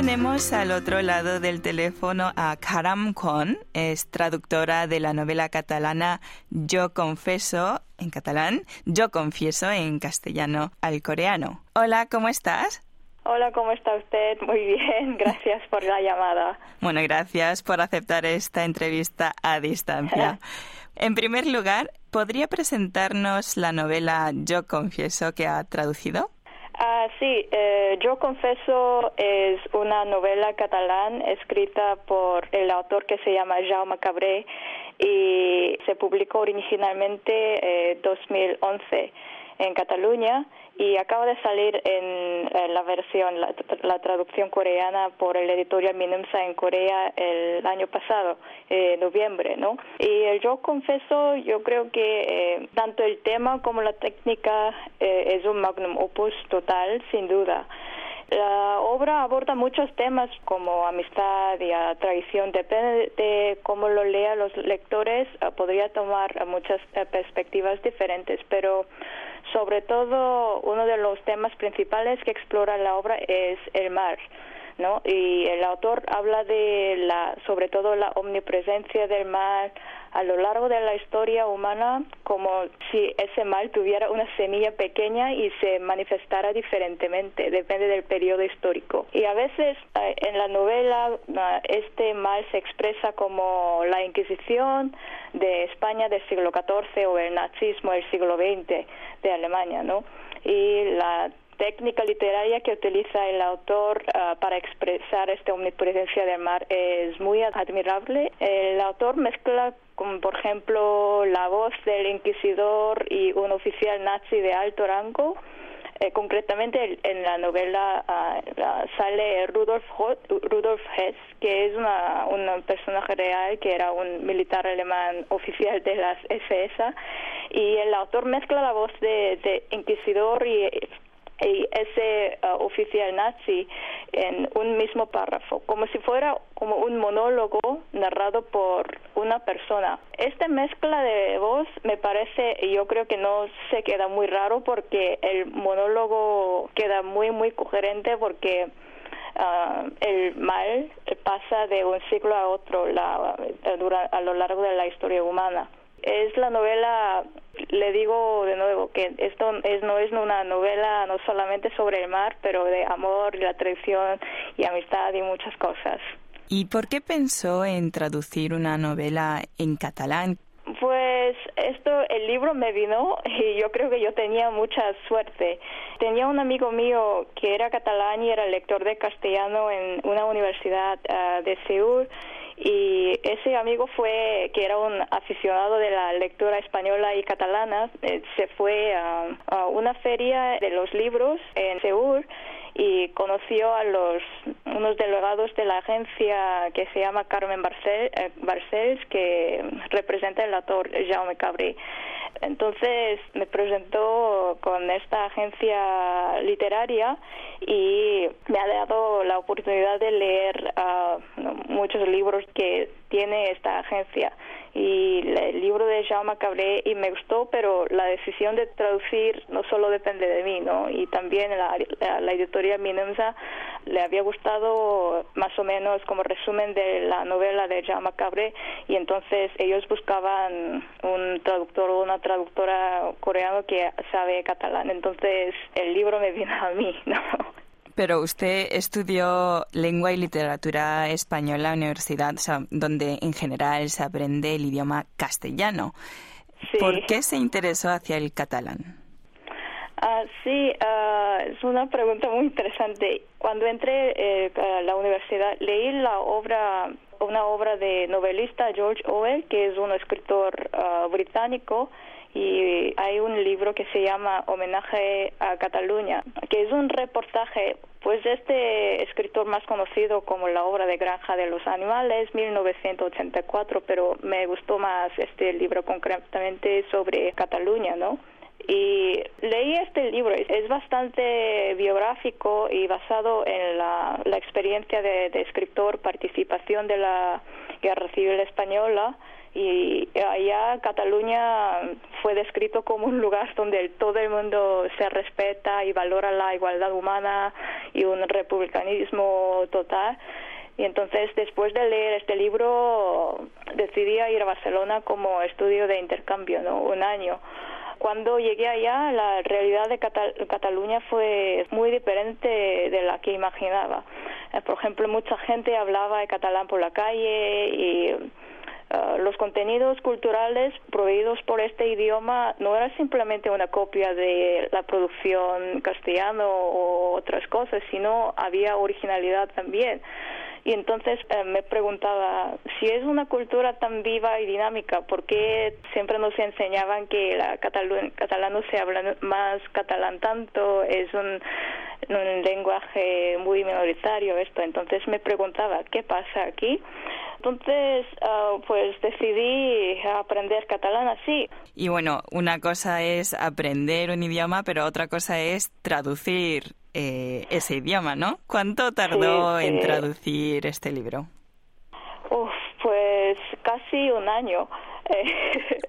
tenemos al otro lado del teléfono a Karam Kon, es traductora de la novela catalana Yo confeso en catalán, Yo confieso en castellano al coreano. Hola, ¿cómo estás? Hola, ¿cómo está usted? Muy bien, gracias por la llamada. Bueno, gracias por aceptar esta entrevista a distancia. en primer lugar, ¿podría presentarnos la novela Yo confieso que ha traducido? Sí, eh, Yo Confeso es una novela catalán escrita por el autor que se llama Jaume Cabré y se publicó originalmente en eh, 2011 en Cataluña y acaba de salir en, la versión, la, traducción coreana por el editorial Minimsa en Corea el año pasado, eh, noviembre, ¿no? Y el yo confeso, yo creo que eh, tanto el tema como la técnica eh, es un magnum opus total, sin duda. La obra aborda muchos temas como amistad y traición. Depende de cómo lo lean los lectores, podría tomar muchas perspectivas diferentes, pero sobre todo, uno de los temas principales que explora la obra es el mar. ¿no? Y el autor habla de la, sobre todo la omnipresencia del mar a lo largo de la historia humana, como si ese mal tuviera una semilla pequeña y se manifestara diferentemente, depende del periodo histórico. Y a veces eh, en la novela eh, este mal se expresa como la Inquisición de España del siglo XIV o el nazismo del siglo XX de Alemania, ¿no? Y la técnica literaria que utiliza el autor ah, para expresar esta omnipresencia del mar es muy admirable. El autor mezcla, como por ejemplo, la voz del inquisidor y un oficial nazi de alto rango. Eh, concretamente en la novela ah, sale Rudolf, Rudolf Hess, que es una, un personaje real que era un militar alemán oficial de las SS, y el autor mezcla la voz de, de inquisidor y y ese uh, oficial nazi en un mismo párrafo, como si fuera como un monólogo narrado por una persona. Esta mezcla de voz me parece, y yo creo que no se queda muy raro porque el monólogo queda muy, muy coherente porque uh, el mal pasa de un siglo a otro la, a lo largo de la historia humana. Es la novela, le digo de nuevo, que esto es, no es una novela no solamente sobre el mar, pero de amor, y la traición y amistad y muchas cosas. ¿Y por qué pensó en traducir una novela en catalán? Pues esto, el libro me vino y yo creo que yo tenía mucha suerte. Tenía un amigo mío que era catalán y era lector de castellano en una universidad ah, de Seúl y ese amigo fue que era un aficionado de la lectura española y catalana eh, se fue a, una feria de los libros en Seúl y conoció a los unos delegados de la agencia que se llama Carmen Barcel, eh, Barcels que representa el autor Jaume Cabri entonces me presentó con esta agencia literaria y me ha dado la oportunidad de leer uh, muchos libros que tiene esta agencia y el libro de Jaume Cabré y me gustó, pero la decisión de traducir no solo depende de mí, ¿no? Y también la, la, editorial Minenza le había gustado más o menos como resumen de la novela de Jaume Cabré y entonces ellos buscaban un traductor o una traductora coreano que sabe catalán. Entonces el libro me vino a mí, ¿no? Pero usted estudió lengua y literatura española en la universidad, donde en general se aprende el idioma castellano. ¿Por qué se interesó hacia el catalán? Ah, sí, ah, es una pregunta muy interesante. Cuando entré eh, a la universidad leí la obra, una obra de novelista George Orwell, que es un escritor ah, británico y hay un libro que se llama Homenaje a Cataluña, que es un reportaje, pues este escritor más conocido como la obra de Granja de los Animales, 1984, pero me gustó más este libro concretamente sobre Cataluña, ¿no? y leí este libro, es bastante biográfico y basado en la, experiencia de, de, escritor, participación de la Guerra Civil Española y allá Cataluña fue descrito como un lugar donde todo el mundo se respeta y valora la igualdad humana y un republicanismo total. Y entonces, después de leer este libro, decidí ir a Barcelona como estudio de intercambio, ¿no? Un año. Cuando llegué allá, la realidad de Cataluña fue muy diferente de la que imaginaba. Eh, por ejemplo, mucha gente hablaba de catalán por la calle y Uh, los contenidos culturales proveídos por este idioma no era simplemente una copia de la producción castellano o otras cosas, sino había originalidad también. Y entonces eh, me preguntaba, si es una cultura tan viva y dinámica, ¿por qué siempre nos enseñaban que la catalán se habla más catalán tanto? Es un, un lenguaje muy minoritario esto. Entonces me preguntaba, ¿qué pasa aquí? Entonces, ah, pues decidí aprender catalán así. Y bueno, una cosa es aprender un idioma, pero otra cosa es traducir eh, ese idioma, ¿no? ¿Cuánto tardó en traducir este libro? Uf, pues casi un año.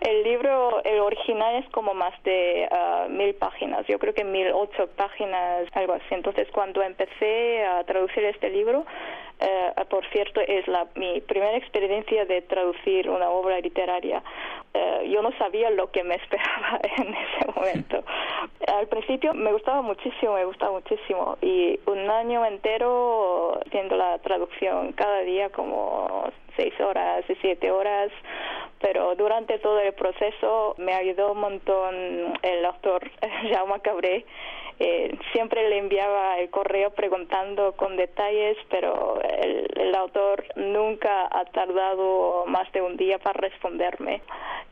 el libro, el original es como más de ah, mil páginas, yo creo que mil ocho páginas, algo así. Entonces, cuando empecé a traducir este libro, eh, por cierto, es la, mi primera experiencia de traducir una obra literaria. Eh, yo no sabía lo que me esperaba en ese momento. Al principio me gustaba muchísimo, me gustaba muchísimo. Y un año entero haciendo la traducción cada día como seis horas y siete horas, pero durante todo el proceso me ayudó un montón el autor Jaume Cabré eh, siempre le enviaba el correo preguntando con detalles, pero el, autor nunca ha tardado más de un día para responderme.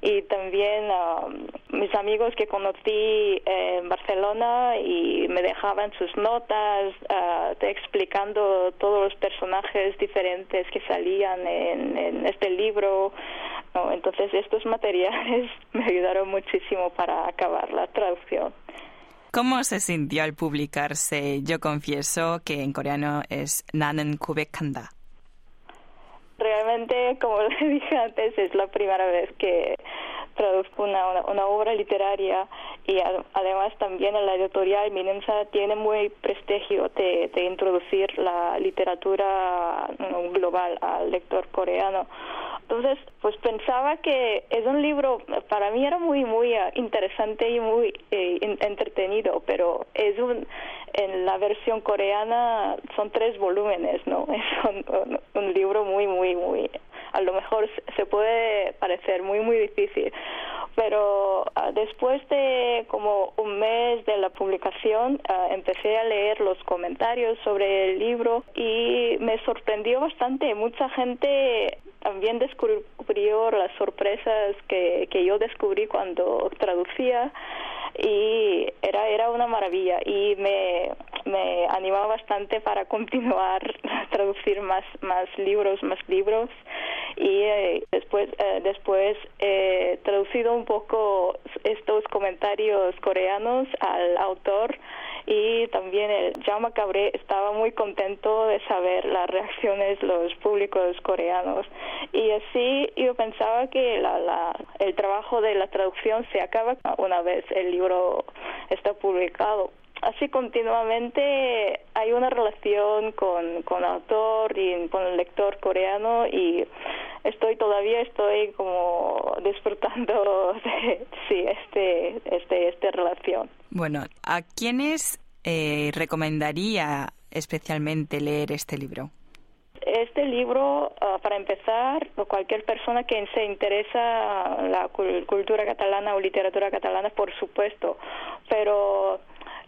Y también um, mis amigos que conocí en Barcelona y me dejaban sus notas uh, explicando todos los personajes diferentes que salían en este libro. ¿No? Entonces estos materiales me ayudaron muchísimo para acabar la traducción. ¿Cómo se sintió al publicarse Yo confieso que en coreano es Nanen Kubekanda? Realmente, como le dije antes, es la primera vez que traduzco una, una, obra literaria y además también en la editorial Minensa tiene muy prestigio de, de introducir la literatura global al lector coreano. Entonces, pues pensaba que es un libro, para mí era muy, muy ah, interesante y muy eh, entretenido, pero es un, en la versión coreana son tres volúmenes, ¿no? Es un, un libro muy, muy, muy, a lo mejor se puede parecer muy, muy difícil, pero ah, después de como un mes de la publicación ah, empecé a leer los comentarios sobre el libro y me sorprendió bastante. Mucha gente también descubrió las sorpresas que, que yo descubrí cuando traducía y era era una maravilla y me, me animaba bastante para continuar a traducir más más libros más libros. Y eh, después eh, después he traducido un poco estos comentarios coreanos al autor y también el Jaume Cabré estaba muy contento de saber las reacciones los públicos coreanos. Y así yo pensaba que la, la, el trabajo de la traducción se acaba una vez el libro está publicado. Así continuamente hay una relación con, con el autor y con el lector coreano y estoy todavía estoy como disfrutando de sí este este esta relación bueno a quiénes eh, recomendaría especialmente leer este libro este libro, uh, para empezar, cualquier persona que se interesa la cultura catalana o literatura catalana, por supuesto, pero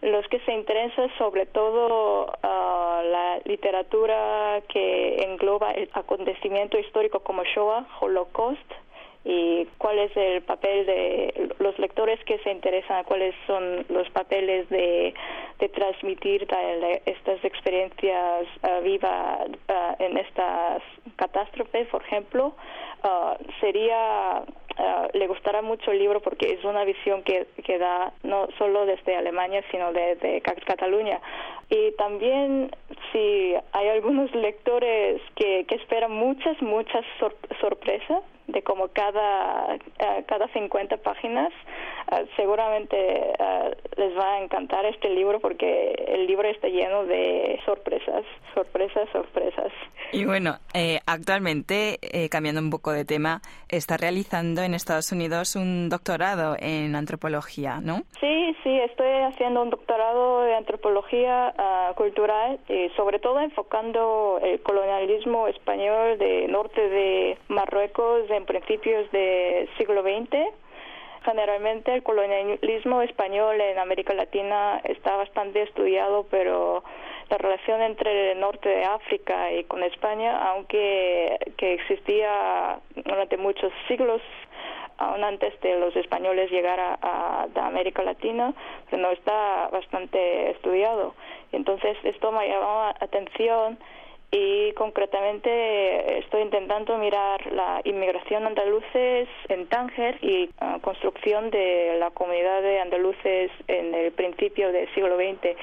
los que se interesan sobre todo uh, la literatura que engloba el acontecimiento histórico como Shoah, Holocaust, y cuál es el papel de los lectores que se interesan, cuáles son los papeles de, transmitir estas experiencias uh, vivas uh, en estas catástrofes, por ejemplo, uh, sería le gustará mucho el libro porque es una visión que, que da no solo desde Alemania sino de, Cataluña. Y también si hay algunos lectores que, que esperan muchas muchas sorpresas de como cada, uh, cada 50 páginas, uh, seguramente uh, les va a encantar este libro porque el libro está lleno de sorpresas, sorpresas, sorpresas. Y bueno, eh, actualmente, eh, cambiando un poco de tema, está realizando en Estados Unidos un doctorado en antropología, ¿no? Sí, sí, estoy haciendo un doctorado de antropología ah, cultural y sobre todo enfocando el colonialismo español de norte de Marruecos en principios del siglo XX Generalmente el colonialismo español en América Latina está bastante estudiado, pero la relación entre el norte de África y con España, aunque que existía durante muchos siglos, aún antes de los españoles llegar a, América Latina, no está bastante estudiado. Entonces esto me llamó la atención y concretamente estoy intentando mirar la inmigración andaluces en Tánger y ah, construcción de la comunidad de andaluces en el principio del siglo XX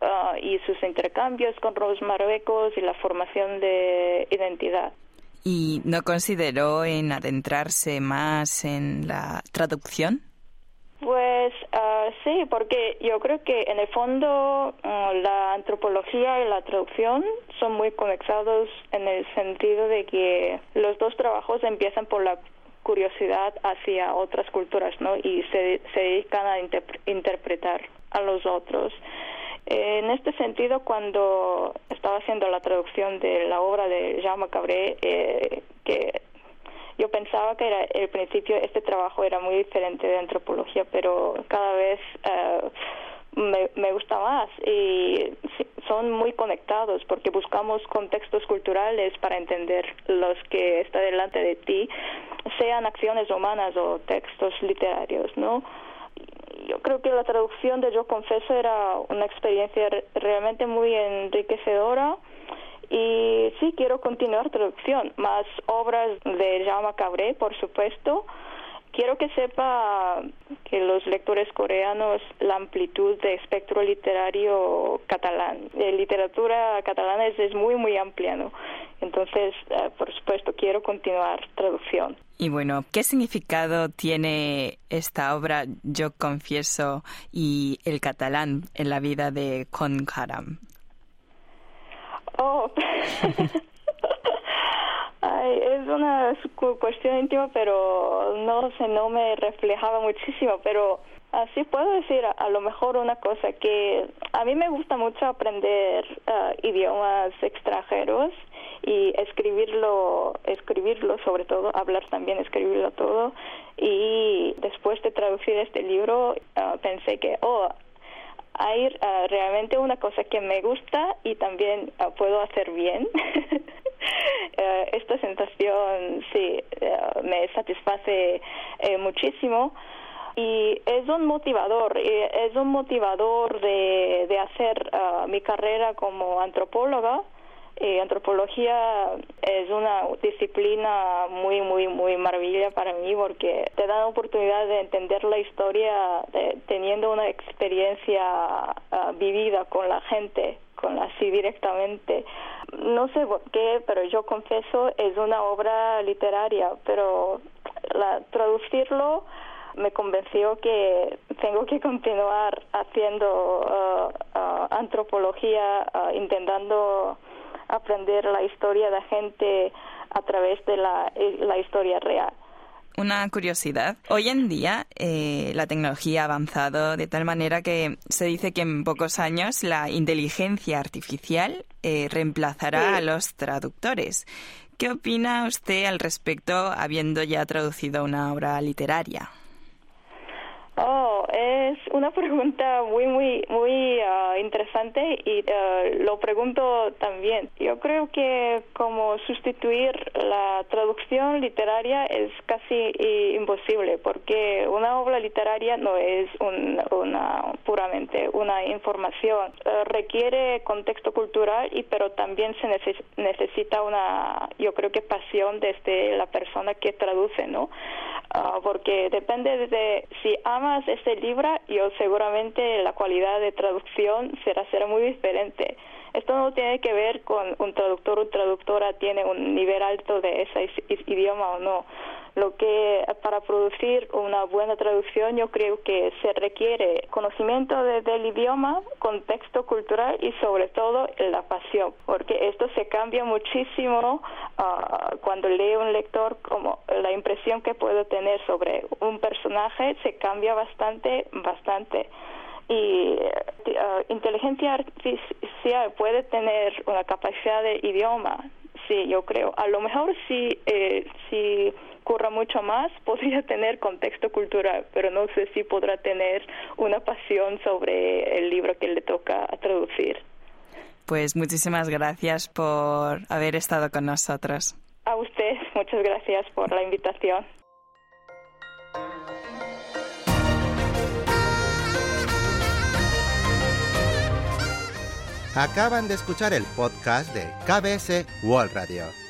ah, y sus intercambios con los marruecos y la formación de identidad. ¿Y no consideró en adentrarse más en la traducción? Pues uh, sí, porque yo creo que en el fondo uh, la antropología y la traducción son muy conectados en el sentido de que los dos trabajos empiezan por la curiosidad hacia otras culturas, ¿no? Y se, se dedican a interpretar a los otros. En este sentido, cuando estaba haciendo la traducción de la obra de Jaume Cabré, eh, que yo pensaba que era el principio este trabajo era muy diferente de antropología, pero cada vez eh, me, me, gusta más y son muy conectados porque buscamos contextos culturales para entender los que está delante de ti, sean acciones humanas o textos literarios, ¿no? Yo creo que la traducción de Yo Confeso era una experiencia realmente muy enriquecedora y sí, quiero continuar traducción, más obras de Jaume Cabré, por supuesto. Quiero que sepa que los lectores coreanos la amplitud de espectro literario catalán. La literatura catalana es, muy, muy amplia, ¿no? Entonces, eh, por supuesto, quiero continuar traducción. Y bueno, ¿qué significado tiene esta obra, Yo confieso, y el catalán en la vida de Con Karam? Oh. es una cuestión íntima, pero no sé, no me reflejaba muchísimo, pero así puedo decir a, lo mejor una cosa que a mí me gusta mucho aprender uh, idiomas extranjeros y escribirlo, escribirlo sobre todo, hablar también, escribirlo todo y después de traducir este libro uh, pensé que, oh, hay uh, realmente una cosa que me gusta y también uh, puedo hacer bien. uh, esta sensación sí me satisface eh, muchísimo y es un motivador, es un motivador de, de hacer mi carrera como antropóloga eh, antropología es una disciplina muy, muy, muy maravilla para mí porque te da la oportunidad de entender la historia teniendo una experiencia ah, vivida con la gente, con así directamente. No sé por qué, pero yo confieso, es una obra literaria, pero la, traducirlo me convenció que tengo que continuar haciendo ah, antropología, intentando aprender la historia de gente a través de la, eh, la historia real. Una curiosidad. Hoy en día eh, la tecnología ha avanzado de tal manera que se dice que en pocos años la inteligencia artificial eh, reemplazará a los traductores. ¿Qué opina usted al respecto habiendo ya traducido una obra literaria? Oh, es una pregunta muy, muy, muy ah, interesante y ah, lo pregunto también. Yo creo que como sustituir la traducción literaria es casi imposible porque una obra literaria no es una puramente una información. Ah, requiere contexto cultural y pero también se necesita una, yo creo que pasión desde la persona que traduce, ¿no? Porque depende de si amas este libro, yo seguramente la calidad de traducción será, será muy diferente. Esto no tiene que ver con un traductor o traductora tiene un nivel alto de ese idioma o no. Lo que para producir una buena traducción yo creo que se requiere conocimiento del idioma, contexto cultural y sobre todo la pasión, porque esto se cambia muchísimo ah, cuando lee un lector como la impresión que puedo tener sobre un personaje se cambia bastante, bastante y uh, inteligencia artificial puede tener una capacidad de idioma, sí, yo creo. A lo mejor si, eh, si curra mucho más, podría tener contexto cultural, pero no sé si podrá tener una pasión sobre el libro que le toca traducir. Pues muchísimas gracias por haber estado con nosotros. A usted, muchas gracias por la invitación. Acaban de escuchar el podcast de KBS World Radio.